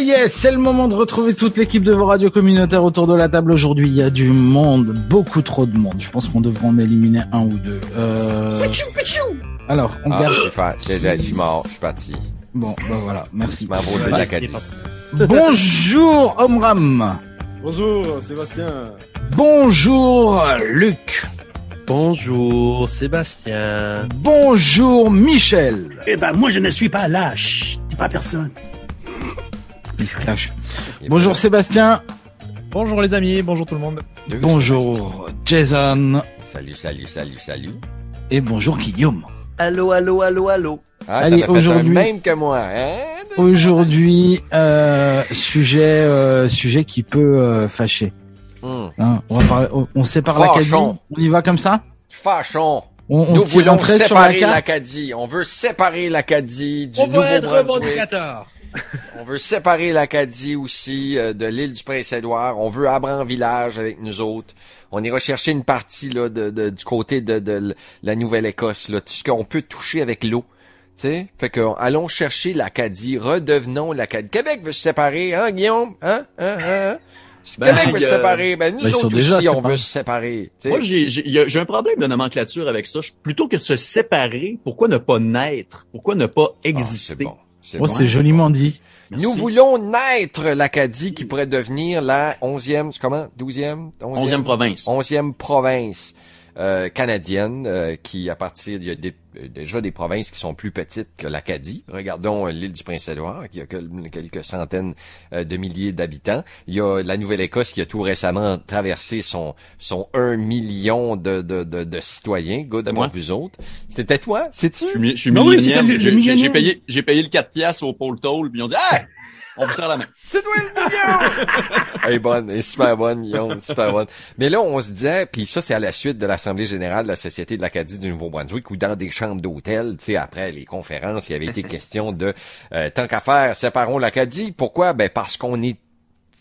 Ça y est, c'est le moment de retrouver toute l'équipe de vos radios communautaires autour de la table aujourd'hui. Il y a du monde, beaucoup trop de monde. Je pense qu'on devrait en éliminer un ou deux. Euh... Alors, on Ah, garde. je suis fa- je je suis mort, je suis parti. Bon, bah voilà, merci. Je. Bonjour Omram. Bonjour Sébastien. Bonjour Luc. Bonjour Sébastien. Bonjour Michel. Eh ben, moi, je ne suis pas lâche. Dis pas à personne. Il se cache. Bonjour Sébastien. Bonjour les amis, bonjour tout le monde. Bonjour Jason. Salut, salut, salut, salut. Et bonjour Guillaume. Allô, allô, allô, allô. Ah, Allez, aujourd'hui- Même que moi, hein? Aujourd'hui, euh, sujet, euh, sujet qui peut euh, fâcher. Hum. Hein, on va parler, on, on sépare l'Acadie. On y va comme ça? Fâchons. On, on Nous voulons la séparer l'Acadie. On veut séparer l'Acadie du On va être Nouveau-Brunswick. modificateur. On veut séparer l'Acadie aussi euh, de l'île du Prince-Édouard. On veut Abran Village avec nous autres. On ira chercher une partie là de, de- du côté de, de la Nouvelle-Écosse, là, tout ce qu'on peut toucher avec l'eau. Tu sais, fait que allons chercher l'Acadie, redevenons l'Acadie. Québec veut se séparer, hein, Guillaume, hein, hein, hein? Si Ben, Québec veut se séparer, ben nous ben, autres aussi, on veut se séparer. tu sais. Moi, j'ai un problème de nomenclature avec ça. Plutôt que de se séparer, pourquoi ne pas naître? Pourquoi ne pas Ah, exister? C'est Oh, c'est joliment dit. Merci. Nous voulons naître l'Acadie qui pourrait devenir la onzième, c'est comment? Douzième? Onzième? Province. onzième province euh, canadienne euh, qui, à partir, il y a des- déjà des provinces qui sont plus petites que l'Acadie. Regardons euh, l'île du Prince-Édouard, qui a que- quelques centaines euh, de milliers d'habitants. Il y a la Nouvelle-Écosse qui a tout récemment traversé son son 1 million de, de, de, de citoyens. Good moi. vous autres. C'était toi, c'est-tu? Je suis, je J'ai- payé, j'ai payé le 4 piastres au pôle toll, puis ils ont dit, ah! On vous serre la main. C'est toi le million! elle est bonne, elle est super bonne, Guillaume, super bonne. Mais là, on se disait, puis ça, c'est à la suite de l'Assemblée générale de la Société de l'Acadie du Nouveau-Brunswick, où dans des chambres d'hôtel, tu sais, après les conférences, il y avait été question de, euh, tant qu'à faire, séparons l'Acadie. Pourquoi? Ben, parce qu'on est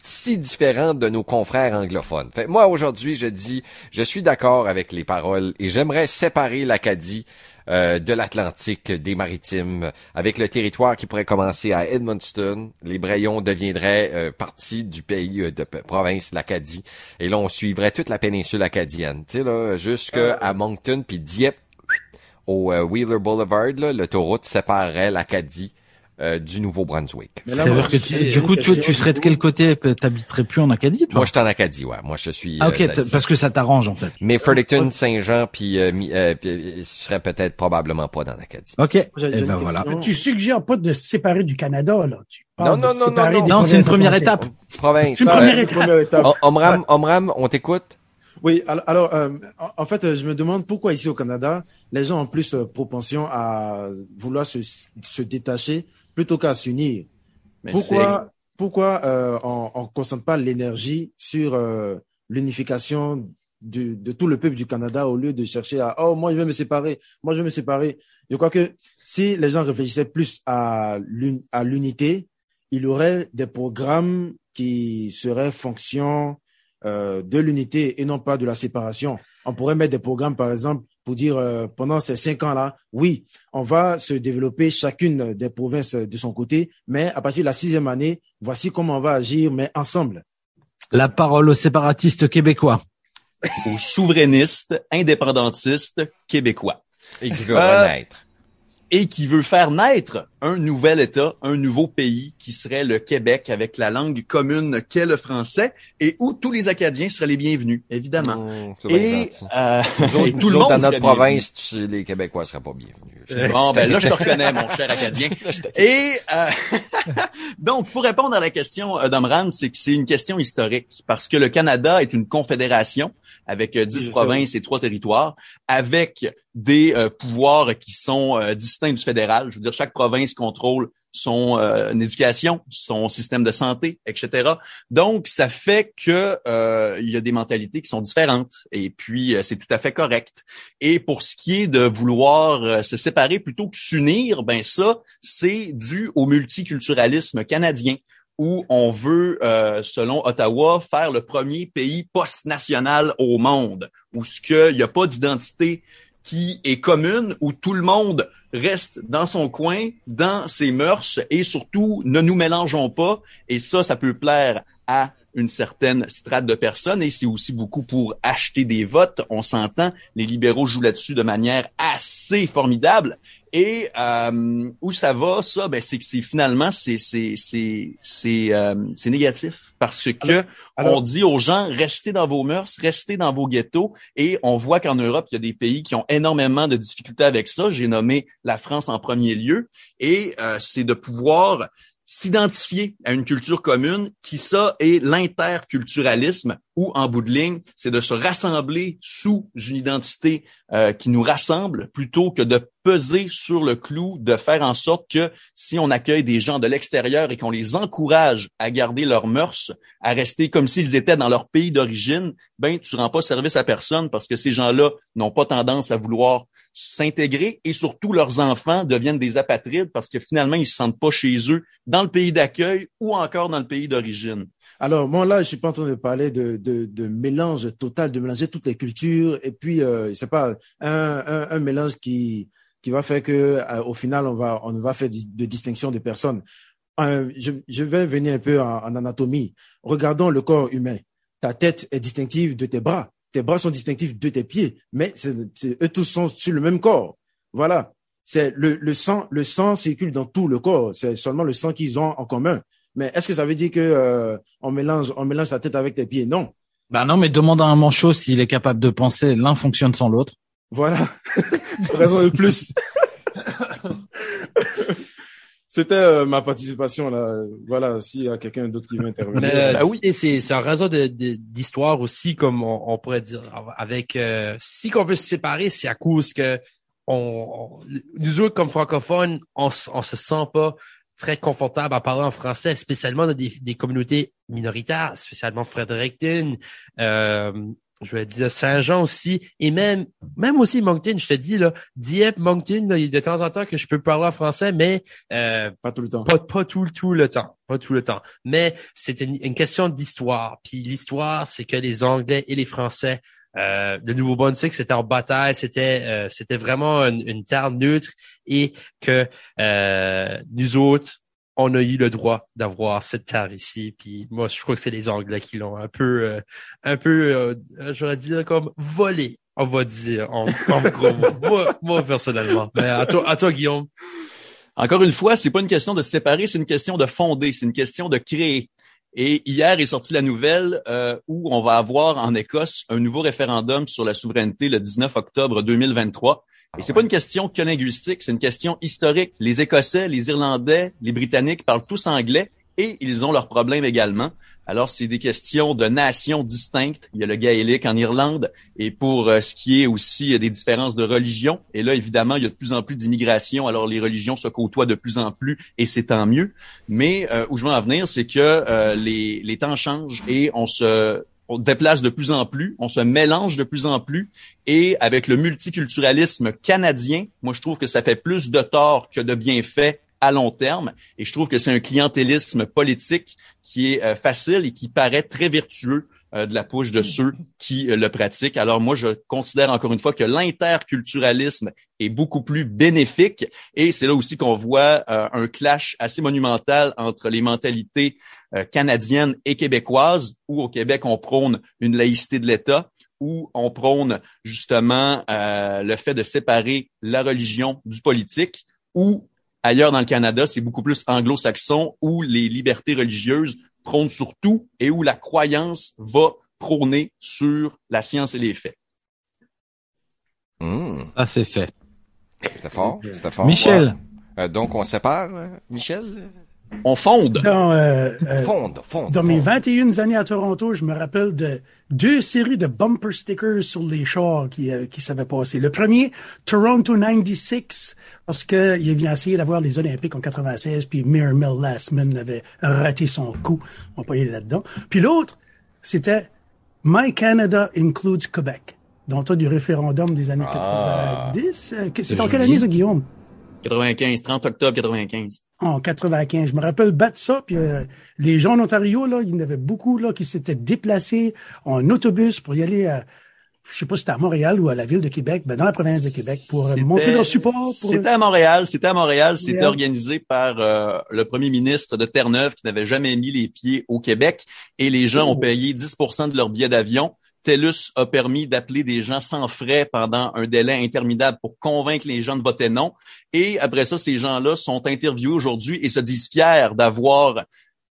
si différent de nos confrères anglophones. Fait, moi, aujourd'hui, je dis, je suis d'accord avec les paroles et j'aimerais séparer l'Acadie euh, de l'Atlantique, des maritimes, avec le territoire qui pourrait commencer à Edmundston. Les Brayons deviendraient euh, partie du pays euh, de province, l'Acadie. Et là, on suivrait toute la péninsule acadienne. Tu sais, là, jusqu'à Moncton, puis Dieppe, au euh, Wheeler Boulevard, là, l'autoroute séparerait l'Acadie euh, du Nouveau-Brunswick. Tu- du coup, tu, question tu serais de quel côté? T'habiterais plus en Acadie, toi? Moi, je suis en Acadie, ouais. Moi, je suis... Ah euh, ok, parce que ça t'arrange en fait. Mais Fredericton, Saint-Jean, puis euh, mi- euh, puis, euh, ce serait peut-être probablement pas dans l'Acadie. Ok. Eh ben voilà. Tu suggères pas de se séparer du Canada, là. Tu parles Non, de non, non, non, des Non, c'est une première étape. Province. C'est une euh, première étape. première étape. O- Omram, Omram, on t'écoute? Oui, alors, euh, en, fait, euh, je me demande pourquoi ici au Canada, les gens ont plus euh, propension à vouloir se, se détacher plutôt qu'à s'unir. Pourquoi, pourquoi euh, on ne concentre pas l'énergie sur euh, l'unification du- de tout le peuple du Canada au lieu de chercher à oh moi je vais me séparer, moi je vais me séparer. Je crois que si les gens réfléchissaient plus à l'unité, il y aurait des programmes qui seraient fonction euh, de l'unité et non pas de la séparation. On pourrait mettre des programmes, par exemple, pour dire euh, pendant ces cinq ans-là, oui, on va se développer chacune des provinces de son côté, mais à partir de la sixième année, voici comment on va agir, mais ensemble. La parole aux séparatistes québécois. aux souverainistes, indépendantistes québécois. Et qui veut Euh, renaître. Et qui veut faire naître un nouvel État, un nouveau pays qui serait le Québec avec la langue commune qu'est le français et où tous les Acadiens seraient les bienvenus, évidemment. Mmh, Et, euh, et tout le monde dans notre province, tu sais, les Québécois seraient pas bienvenus. Bon, ben là, je te reconnais, mon cher Acadien. Et euh, donc, pour répondre à la question euh, d'Omran, c'est que c'est une question historique parce que le Canada est une confédération avec euh, dix provinces et trois territoires, avec des euh, pouvoirs qui sont euh, distincts du fédéral. Je veux dire, chaque province contrôle son euh, éducation, son système de santé, etc. Donc, ça fait que euh, il y a des mentalités qui sont différentes. Et puis, euh, c'est tout à fait correct. Et pour ce qui est de vouloir euh, se séparer plutôt que s'unir, ben ça, c'est dû au multiculturalisme canadien où on veut, euh, selon Ottawa, faire le premier pays post-national au monde, où ce qu'il n'y a pas d'identité qui est commune, où tout le monde reste dans son coin, dans ses mœurs, et surtout, ne nous mélangeons pas. Et ça, ça peut plaire à une certaine strate de personnes et c'est aussi beaucoup pour acheter des votes. On s'entend, les libéraux jouent là-dessus de manière assez formidable. Et euh, où ça va, ça, ben c'est que c'est finalement c'est c'est c'est c'est euh, c'est négatif parce que on dit aux gens restez dans vos mœurs, restez dans vos ghettos. Et on voit qu'en Europe il y a des pays qui ont énormément de difficultés avec ça. J'ai nommé la France en premier lieu. Et euh, c'est de pouvoir s'identifier à une culture commune qui ça est l'interculturalisme ou en bout de ligne, c'est de se rassembler sous une identité euh, qui nous rassemble plutôt que de peser sur le clou, de faire en sorte que si on accueille des gens de l'extérieur et qu'on les encourage à garder leurs mœurs, à rester comme s'ils étaient dans leur pays d'origine, ben tu rends pas service à personne parce que ces gens-là n'ont pas tendance à vouloir s'intégrer et surtout leurs enfants deviennent des apatrides parce que finalement ils se sentent pas chez eux dans le pays d'accueil ou encore dans le pays d'origine. Alors, moi, là, je suis pas en train de parler de, de, de mélange total, de mélanger toutes les cultures, et puis, euh, c'est pas un, un, un, mélange qui, qui va faire que, euh, au final, on va, on va faire de distinction des personnes. Euh, je, je, vais venir un peu en, en, anatomie. Regardons le corps humain. Ta tête est distinctive de tes bras. Tes bras sont distinctifs de tes pieds, mais c'est, eux tous sont sur le même corps. Voilà. C'est le, le sang, le sang circule dans tout le corps. C'est seulement le sang qu'ils ont en commun. Mais est-ce que ça veut dire que euh, on mélange on mélange la tête avec tes pieds? Non. Ben non, mais demande à un manchot s'il est capable de penser. L'un fonctionne sans l'autre. Voilà. Raison de plus. C'était euh, ma participation là. Voilà, s'il y a quelqu'un d'autre qui veut intervenir. Mais, ah oui, et c'est c'est un réseau de d'histoire aussi, comme on, pourrait dire. Avec euh, si qu'on veut se séparer, c'est à cause que on, nous autres comme francophones, on, on se sent pas très confortable à parler en français, spécialement dans des, des communautés minoritaires, spécialement Fredericton, euh, je vais dire Saint-Jean aussi, et même même aussi Moncton, je te dis là, Dieppe, Moncton, il y a de temps en temps que je peux parler en français, mais euh, pas tout le temps. Pas, pas tout, tout le temps. Pas tout le temps. Mais c'est une, une question d'histoire. Puis l'histoire, c'est que les Anglais et les Français euh, le Nouveau-Brunswick, c'était en bataille, c'était euh, c'était vraiment une, terre neutre et que euh, nous autres, on a eu le droit d'avoir cette terre ici. Puis moi, je crois que c'est les Anglais qui l'ont un peu, un peu, j'aurais dire comme volé, on va dire, en, gros. moi, moi, personnellement. Mais à toi, à toi, Guillaume. Encore une fois, c'est pas une question de se séparer, c'est une question de fonder, c'est une question de créer. Et hier est sortie la nouvelle euh, où on va avoir en Écosse un nouveau référendum sur la souveraineté le 19 octobre 2023. Et c'est pas une question que linguistique, c'est une question historique. Les Écossais, les Irlandais, les Britanniques parlent tous anglais et ils ont leurs problèmes également. Alors, c'est des questions de nations distinctes. Il y a le gaélique en Irlande. Et pour euh, ce qui est aussi des différences de religion, et là, évidemment, il y a de plus en plus d'immigration. Alors, les religions se côtoient de plus en plus et c'est tant mieux. Mais euh, où je veux en venir, c'est que euh, les, les temps changent et on se on déplace de plus en plus, on se mélange de plus en plus, et avec le multiculturalisme canadien, moi je trouve que ça fait plus de tort que de bienfaits à long terme. Et je trouve que c'est un clientélisme politique qui est euh, facile et qui paraît très vertueux euh, de la poche de ceux qui euh, le pratiquent. Alors moi, je considère encore une fois que l'interculturalisme est beaucoup plus bénéfique et c'est là aussi qu'on voit un clash assez monumental entre les mentalités canadiennes et québécoises, où au Québec, on prône une laïcité de l'État, où on prône justement le fait de séparer la religion du politique, où Ailleurs dans le Canada, c'est beaucoup plus anglo-saxon où les libertés religieuses prônent sur tout et où la croyance va prôner sur la science et les faits. Mmh. Ah, c'est fait. C'était fort, c'était fort. Michel. Euh, donc, on sépare, Michel? On fonde. Dans, euh, euh fonde, fonde. Dans mes 21 années à Toronto, je me rappelle de deux séries de bumper stickers sur les chars qui, euh, qui s'avaient passé. Le premier, Toronto 96, parce qu'il vient essayer d'avoir les Olympiques en 96, puis Mir Mill last avait raté son coup. On va pas y aller là-dedans. Puis l'autre, c'était My Canada includes Quebec. Dans le temps du référendum des années 90. Ah. Euh, c'est en quelle année, ça, Guillaume? 95, 30 octobre 95. En 95, je me rappelle battre ça, puis euh, les gens en Ontario, là, il y en avait beaucoup là qui s'étaient déplacés en autobus pour y aller à, je sais pas si c'était à Montréal ou à la ville de Québec, ben dans la province de Québec, pour euh, montrer leur support. Pour... C'était à Montréal. C'était à Montréal. C'était organisé par euh, le premier ministre de Terre-Neuve qui n'avait jamais mis les pieds au Québec. Et les gens ont oh. payé 10% de leur billet d'avion. TELUS a permis d'appeler des gens sans frais pendant un délai interminable pour convaincre les gens de voter non. Et après ça, ces gens-là sont interviewés aujourd'hui et se disent fiers d'avoir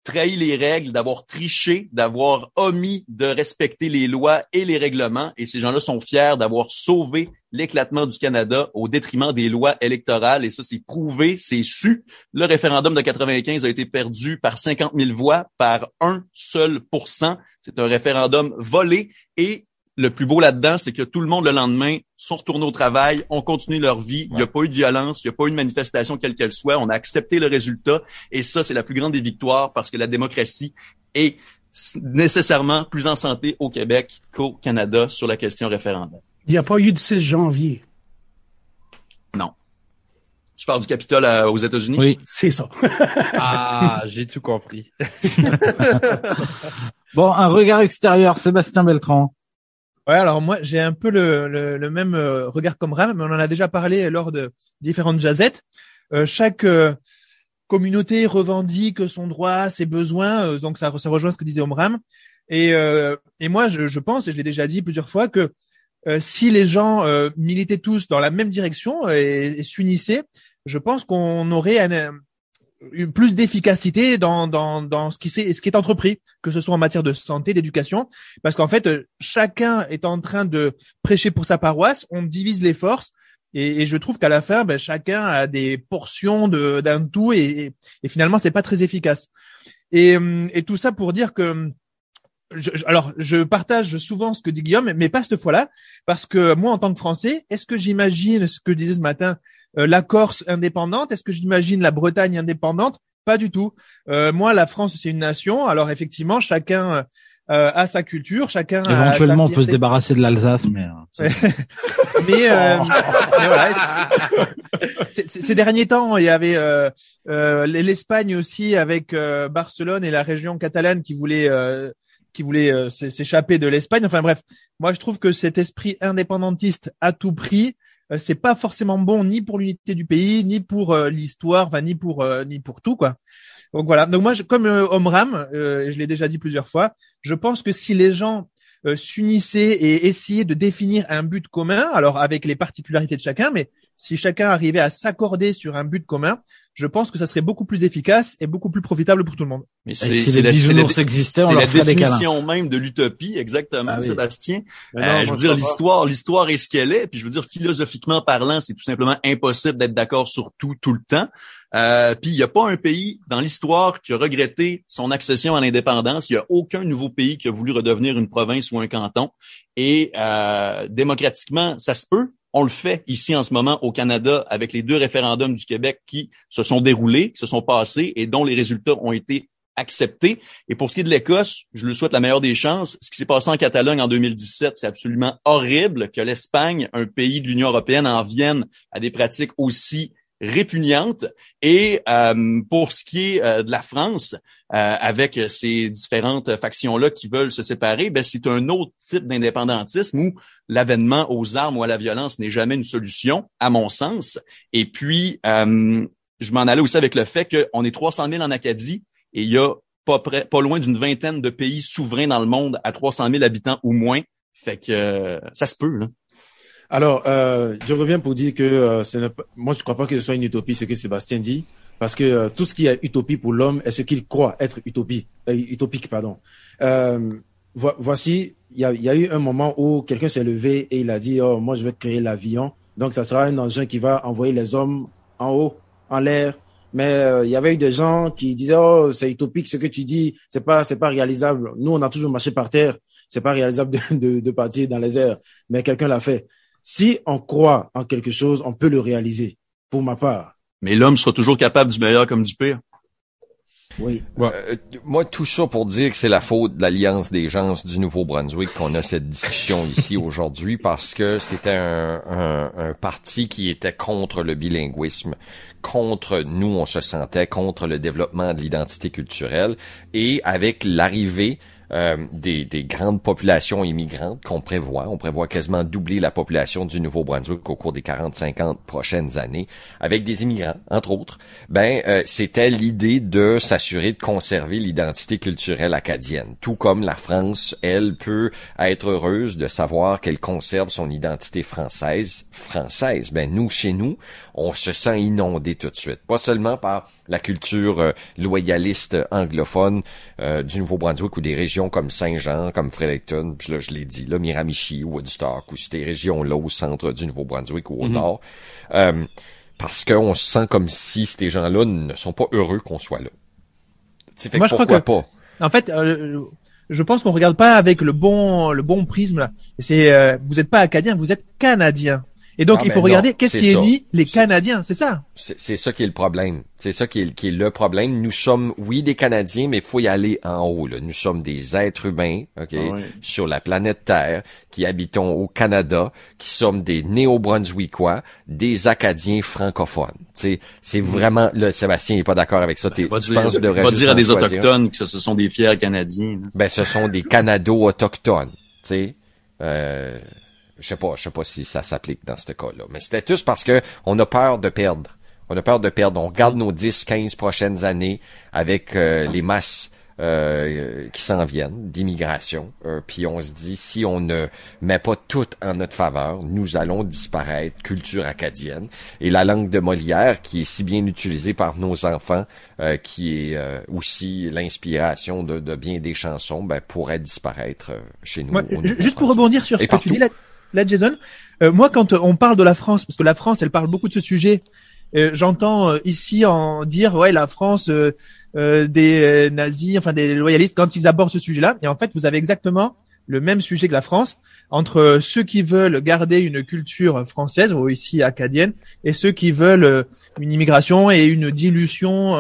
trahi les règles, d'avoir triché, d'avoir omis de respecter les lois et les règlements. Et ces gens-là sont fiers d'avoir sauvé l'éclatement du Canada au détriment des lois électorales. Et ça, c'est prouvé, c'est su. Le référendum de 95 a été perdu par 50 000 voix, par un seul pourcent. C'est un référendum volé et le plus beau là-dedans, c'est que tout le monde le lendemain sont retournés au travail, ont continué leur vie. Il n'y a pas eu de violence, il n'y a pas eu de manifestation quelle qu'elle soit. On a accepté le résultat. Et ça, c'est la plus grande des victoires parce que la démocratie est nécessairement plus en santé au Québec qu'au Canada sur la question référendaire. Il n'y a pas eu de 6 janvier. Non. Tu parles du Capitole aux États-Unis? Oui, c'est ça. ah, j'ai tout compris. bon, un regard extérieur, Sébastien Beltran. Ouais, alors moi j'ai un peu le, le, même euh, regard comme Ram, mais on en a déjà parlé lors de différentes jazettes. Euh, chaque euh, communauté revendique son droit, ses besoins, donc ça, ça rejoint ce que disait Omram. Et, et moi je, je, pense, et je l'ai déjà dit plusieurs fois, que si les gens militaient tous dans la même direction et, et s'unissaient, je pense qu'on aurait un, plus d'efficacité dans, dans, dans ce qui, ce qui est entrepris, que ce soit en matière de santé, d'éducation, parce qu'en fait, euh, chacun est en train de prêcher pour sa paroisse, on divise les forces, et, et je trouve qu'à la fin, ben, chacun a des portions d'un tout, et, et, finalement, c'est pas très efficace. Et, euh, et tout ça pour dire que je, alors, je partage souvent ce que dit Guillaume, mais pas cette fois-là, parce que moi, en tant que Français, est-ce que j'imagine ce que je disais ce matin la Corse indépendante Est-ce que j'imagine la Bretagne indépendante? Pas du tout. Euh, moi, la France, c'est une nation. Alors effectivement, chacun euh, a sa culture, chacun. Éventuellement, on peut se débarrasser de l'Alsace, mais. mais, voilà, ces derniers temps, il y avait l'Espagne aussi avec Barcelone et la région catalane qui voulait qui voulait s'échapper de l'Espagne. Enfin bref, moi je trouve que cet esprit indépendantiste à tout prix euh, c'est pas forcément bon ni pour l'unité du pays, ni pour euh, l'histoire, ni pour euh, ni pour tout quoi. Donc voilà. Donc moi, je, comme Omram, je l'ai déjà dit plusieurs fois, je pense que si les gens s'unissaient et essayaient de définir un but commun, alors avec les particularités de chacun, mais si chacun arrivait à s'accorder sur un but commun, je pense que ça serait beaucoup plus efficace et beaucoup plus profitable pour tout le monde. Mais c'est si la, existait, on la définition même de l'utopie, exactement, ah Sébastien. Euh, je veux dire, l'histoire, l'histoire est ce qu'elle est. Puis je veux dire, philosophiquement parlant, c'est tout simplement impossible d'être d'accord sur tout tout le temps. Euh, puis il n'y a pas un pays dans l'histoire qui a regretté son accession à l'indépendance. Il n'y a aucun nouveau pays qui a voulu redevenir une province ou un canton. Et euh, démocratiquement, ça se peut. On le fait ici en ce moment au Canada avec les deux référendums du Québec qui se sont déroulés, qui se sont passés et dont les résultats ont été acceptés. Et pour ce qui est de l'Écosse, je lui souhaite la meilleure des chances. Ce qui s'est passé en Catalogne en 2017, c'est absolument horrible que l'Espagne, un pays de l'Union européenne, en vienne à des pratiques aussi répugnantes. Et euh, pour ce qui est euh, de la France, euh, avec ces différentes factions-là qui veulent se séparer, ben c'est un autre type d'indépendantisme où l'avènement aux armes ou à la violence n'est jamais une solution, à mon sens. Et puis, euh, je m'en allais aussi avec le fait qu'on est 300 000 en Acadie et il y a pas, près, pas loin d'une vingtaine de pays souverains dans le monde à 300 000 habitants ou moins. Fait que euh, ça se peut, là. Alors, euh, je reviens pour dire que euh, moi, je ne crois pas que ce soit une utopie, ce que Sébastien dit, parce que euh, tout ce qui est utopie pour l'homme est ce qu'il croit être utopie, utopique. pardon. voici, il y a, y a, eu un moment où quelqu'un s'est levé et il a dit, oh, moi, je vais créer l'avion. Donc, ça sera un engin qui va envoyer les hommes en haut, en l'air. Mais il y avait eu des gens qui disaient, oh, c'est utopique ce que tu dis, c'est pas, c'est pas réalisable. Nous, on a toujours marché par terre, c'est pas réalisable de, de, de partir dans les airs. Mais quelqu'un l'a fait. Si on croit en quelque chose, on peut le réaliser, pour ma part. Mais l'homme sera toujours capable du meilleur comme du pire. Oui. Euh, moi, tout ça pour dire que c'est la faute de l'Alliance des gens du Nouveau-Brunswick qu'on a cette discussion ici aujourd'hui parce que c'était un, un, parti qui était contre le bilinguisme, contre nous, on se sentait contre le développement de l'identité culturelle et avec l'arrivée euh, des, des grandes populations immigrantes qu'on prévoit. On prévoit quasiment doubler la population du Nouveau-Brunswick au cours des 40-50 prochaines années, avec des immigrants, entre autres. Ben, euh, c'était l'idée de s'assurer de conserver l'identité culturelle acadienne, tout comme la France, elle, peut être heureuse de savoir qu'elle conserve son identité française. Française, ben nous, chez nous, on se sent inondé tout de suite. Pas seulement par la culture euh, loyaliste anglophone euh, du Nouveau-Brunswick ou des régions comme Saint-Jean, comme Fredericton, puis là je l'ai dit, là Miramichi, Woodstock, ou ces régions-là au centre du Nouveau-Brunswick ou au Mhm. nord, euh, parce qu'on se sent comme si ces gens-là ne sont pas heureux qu'on soit là. Fait Moi, que je crois pourquoi pas? En fait, euh, je pense qu'on regarde pas avec le bon le bon prisme là. C'est euh, vous n'êtes pas acadien, vous êtes canadien. Et donc Ah, il ben faut regarder qu'est-ce c'est qui ça. est mis les Canadiens, c'est ça? C'est c'est ça qui est le problème. C'est ça qui est, qui est le problème. Nous sommes, oui, des Canadiens, mais il faut y aller en haut. Là. Nous sommes des êtres humains, ok, Ah ouais. sur la planète Terre, qui habitons au Canada, qui sommes des Néo-Brunswickois, des Acadiens francophones. C'est c'est vraiment. Là, Sébastien n'est pas d'accord avec ça. T'es- Va tu dire, penses va juste dire à des choisir? autochtones que ce sont des fiers Canadiens. là. Ben, ce sont des Canado-autochtones. Tu sais. Euh, je sais pas, je sais pas si ça s'applique dans ce cas-là. Mais c'était tous parce que on a peur de perdre. On a peur de perdre. On regarde nos 10, 15 prochaines années avec euh, les masses euh, qui s'en viennent d'immigration. Euh, puis on se dit, si on ne met pas tout en notre faveur, nous allons disparaître, culture acadienne. Et la langue de Molière, qui est si bien utilisée par nos enfants, euh, qui est euh, aussi l'inspiration de, de bien des chansons, ben, pourrait disparaître euh, chez nous. Juste pour rebondir sur ce Et que tu dis là, là Jason, euh, moi quand on parle de la France, parce que la France, elle parle beaucoup de ce sujet, euh, j'entends euh, ici en dire ouais la France des nazis, enfin des loyalistes quand ils abordent ce sujet-là. Et en fait, vous avez exactement le même sujet que la France entre ceux qui veulent garder une culture française ou ici acadienne et ceux qui veulent une immigration et une dilution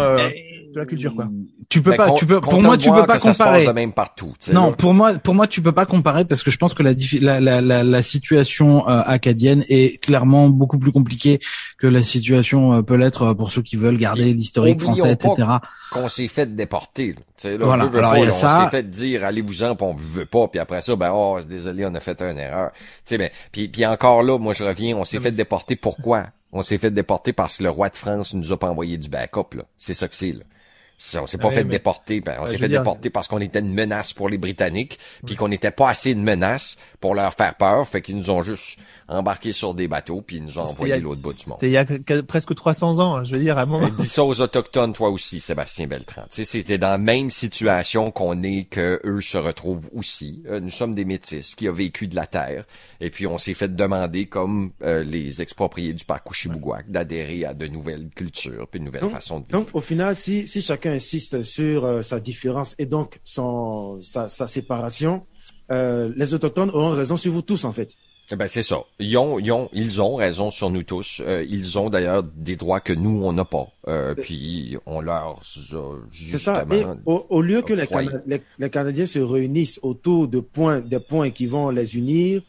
de la culture quoi. Tu peux Ben, pas, tu peux, pour moi, tu peux pas comparer. de même partout. tu sais, Non, là. pour moi, pour moi, tu peux pas comparer parce que je pense que la la, la, la, la situation euh, acadienne est clairement beaucoup plus compliquée que la situation euh, peut l'être euh, pour ceux qui veulent garder l'historique français, pas etc. qu'on s'est fait déporter. là. Tu sais, là, Voilà. veut, veut Alors, pas, il y a là, ça. On s'est fait dire allez-vous-en, puis on veut pas, puis après ça, ben oh désolé, on a fait une erreur. Tu sais, ben, puis, puis encore là, moi je reviens, on s'est fait déporter. Pourquoi? On s'est fait déporter parce que le roi de France nous a pas envoyé du backup. Là, c'est ça que c'est. Là. On s'est pas Ouais, fait mais- déporter, ben, on s'est fait dire- déporter parce qu'on était une menace pour les Britanniques, puis qu'on n'était pas assez de menace pour leur faire peur, fait qu'ils nous ont juste embarqué sur des bateaux, puis ils nous ont C'était envoyé il y a- l'autre bout du monde. C'était il y a que- que- presque 300 ans, hein, je veux dire à un moment. Euh, Dis ça aux autochtones, toi aussi, Sébastien Beltran. Tu sais, c'était dans la même situation qu'on est que eux se retrouvent aussi. Euh, nous sommes des métis qui ont vécu de la terre, et puis on s'est fait demander, comme euh, les expropriés du parc Ouchibouguac, d'adhérer à de nouvelles cultures, puis de nouvelles Donc- façons de vivre. Donc, au final, si, si chacun insiste sur euh, sa différence et donc son, sa, sa séparation, euh, les autochtones auront raison sur vous tous, en fait. Eh Ben c'est ça. Ils ont, ils ont, ils ont raison sur nous tous. Euh, ils ont d'ailleurs des droits que nous on n'a pas. Euh, puis on leur a C'est ça. Et au, au lieu que les, octroyé. Cana- les, les Canadiens se réunissent autour de points, des points qui vont les unir,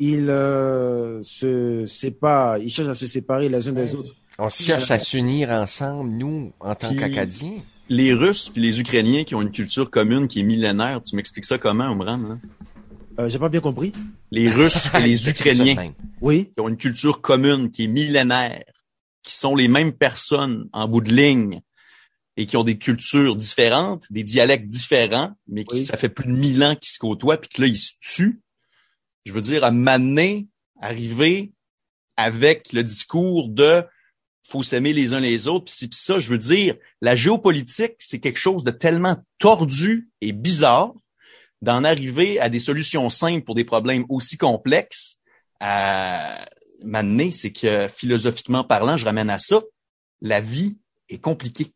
ils euh, se séparent, ils cherchent à se séparer les uns des autres. On cherche à s'unir ensemble, nous, en tant qu'Acadiens? Les Russes puis les Ukrainiens qui ont une culture commune qui est millénaire, tu m'expliques ça comment, Omran? hein? Euh, J'ai pas bien compris. Les Russes et les Ukrainiens. Oui. qui ont une culture commune qui est millénaire, qui sont les mêmes personnes en bout de ligne et qui ont des cultures différentes, des dialectes différents, mais qui Oui. ça fait plus de mille ans qu'ils se côtoient puis que là ils se tuent. Je veux dire à m'amener, arriver avec le discours de faut s'aimer les uns les autres. Puis ça je veux dire la géopolitique c'est quelque chose de tellement tordu et bizarre d'en arriver à des solutions simples pour des problèmes aussi complexes. À m'amener, c'est que philosophiquement parlant, je ramène à ça, la vie est compliquée.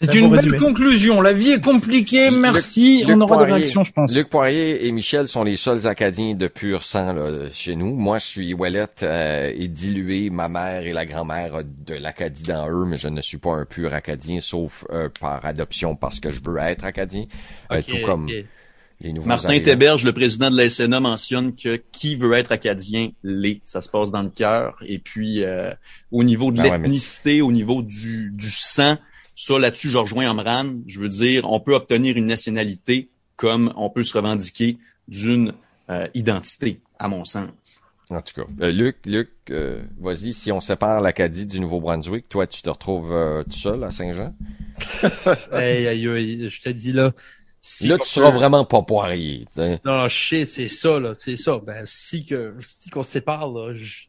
C'est un une bon belle résumé. conclusion. La vie est compliquée. Merci. Luc On aura des Poirier. réactions, je pense. Luc Poirier et Michel sont les seuls Acadiens de pur sang là, chez nous. Moi, je suis Ouellette euh, et dilué. Ma mère et la grand-mère ont de l'Acadie dans eux, mais je ne suis pas un pur Acadien, sauf euh, par adoption parce que je veux être Acadien. Euh, tout comme les nouveaux Martin arrivants. Théberge, le président de la SNA, mentionne que qui veut être acadien l'est. Ça se passe dans le cœur. Et puis, euh, au niveau de Ben ouais, l'ethnicité, au niveau du, du sang, Ça, là-dessus, je rejoins Omran. Je veux dire, on peut obtenir une nationalité comme on peut se revendiquer d'une euh, identité, à mon sens. En tout cas, euh, Luc, Luc, euh, vas-y, si on sépare l'Acadie du Nouveau-Brunswick, toi, tu te retrouves euh, tout seul à Saint-Jean? Hey, aïe, aïe, je te dis là. si là, tu seras vraiment pas poirier. t'sais. Non, non, je sais, c'est ça, là, c'est ça. Ben, si que, si qu'on se sépare, là, je,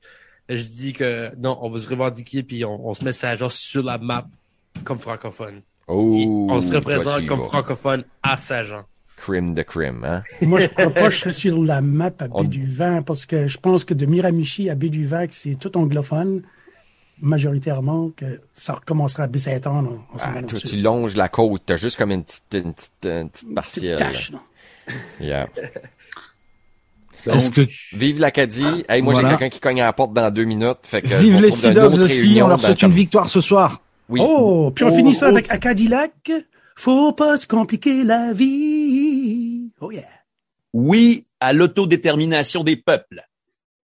je dis que, non, on va se revendiquer puis on, on se met Saint-Jean sur la map comme francophone. Oh, on se représente comme francophone à Saint-Jean. Crime de crime, hein? Moi, je crois pas que je suis sur la map à On- Baie du Vent parce que je pense que de Miramichi à Baie du Vent, que c'est tout anglophone, majoritairement, que ça recommencera à Baie-Saint-Anne. On, Ah, toi, tu longes la côte, t'as juste comme une petite, une petite, une petite Petite partielle. tache, là. Yeah. Est-ce que Vive l'Acadie. Hey, moi, Voilà. j'ai quelqu'un qui cogne à la porte dans deux minutes. Fait que vive les trouve Sea une Dogs autre aussi, réunion on leur souhaite une victoire ce soir. Oui. Oh, puis on Oh, finit ça oh. avec Acadillac. Faut pas se compliquer la vie. Oh yeah. Oui à l'autodétermination des peuples.